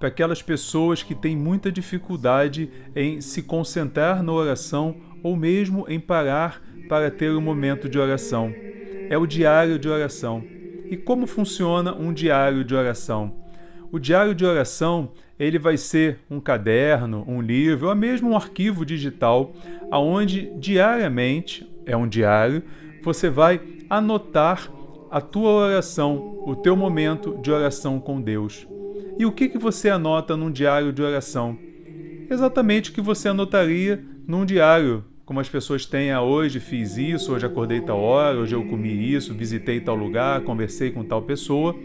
para aquelas pessoas que têm muita dificuldade em se concentrar na oração ou mesmo em parar para ter um momento de oração. É o diário de oração. E como funciona um diário de oração? O diário de oração ele vai ser um caderno, um livro, ou mesmo um arquivo digital, aonde diariamente é um diário, você vai anotar a tua oração, o teu momento de oração com Deus. E o que, que você anota num diário de oração? Exatamente o que você anotaria num diário, como as pessoas têm a hoje fiz isso, hoje acordei tal hora, hoje eu comi isso, visitei tal lugar, conversei com tal pessoa.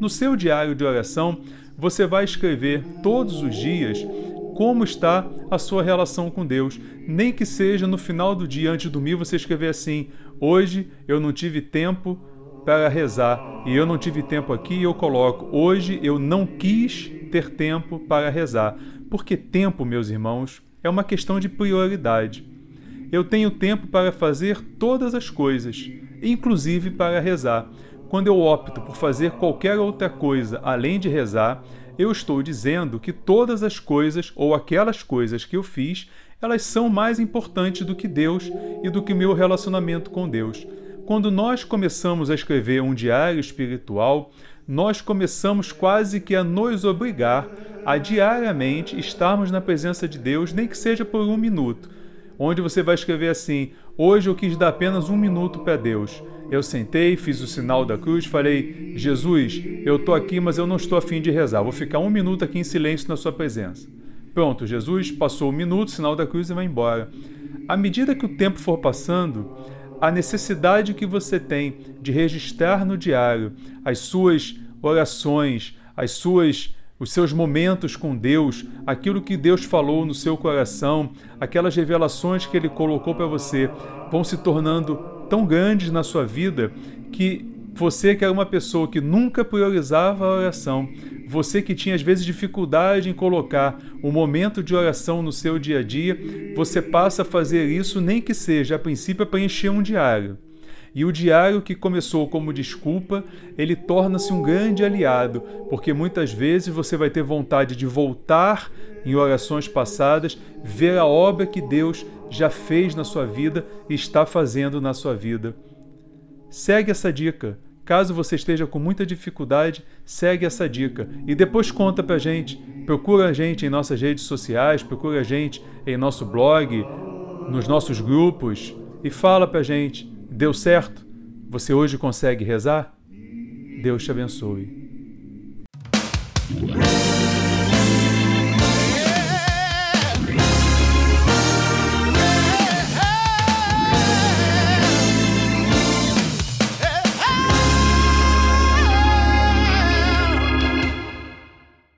No seu diário de oração, você vai escrever todos os dias como está a sua relação com Deus. Nem que seja no final do dia, antes de dormir, você escrever assim: Hoje eu não tive tempo para rezar e eu não tive tempo aqui, eu coloco hoje eu não quis ter tempo para rezar, porque tempo, meus irmãos, é uma questão de prioridade. Eu tenho tempo para fazer todas as coisas, inclusive para rezar. Quando eu opto por fazer qualquer outra coisa além de rezar, eu estou dizendo que todas as coisas ou aquelas coisas que eu fiz, elas são mais importantes do que Deus e do que meu relacionamento com Deus. Quando nós começamos a escrever um diário espiritual, nós começamos quase que a nos obrigar a diariamente estarmos na presença de Deus, nem que seja por um minuto. Onde você vai escrever assim: Hoje eu quis dar apenas um minuto para Deus. Eu sentei, fiz o sinal da cruz, falei: Jesus, eu estou aqui, mas eu não estou afim de rezar. Vou ficar um minuto aqui em silêncio na Sua presença. Pronto, Jesus passou um minuto, sinal da cruz e vai embora. À medida que o tempo for passando, a necessidade que você tem de registrar no diário as suas orações, as suas os seus momentos com Deus, aquilo que Deus falou no seu coração, aquelas revelações que ele colocou para você, vão se tornando tão grandes na sua vida que você que era uma pessoa que nunca priorizava a oração, você que tinha às vezes dificuldade em colocar um momento de oração no seu dia a dia, você passa a fazer isso nem que seja a princípio para encher um diário. E o diário que começou como desculpa, ele torna-se um grande aliado, porque muitas vezes você vai ter vontade de voltar em orações passadas, ver a obra que Deus já fez na sua vida e está fazendo na sua vida. Segue essa dica. Caso você esteja com muita dificuldade, segue essa dica e depois conta pra gente. Procura a gente em nossas redes sociais, procura a gente em nosso blog, nos nossos grupos e fala pra gente. Deu certo? Você hoje consegue rezar? Deus te abençoe.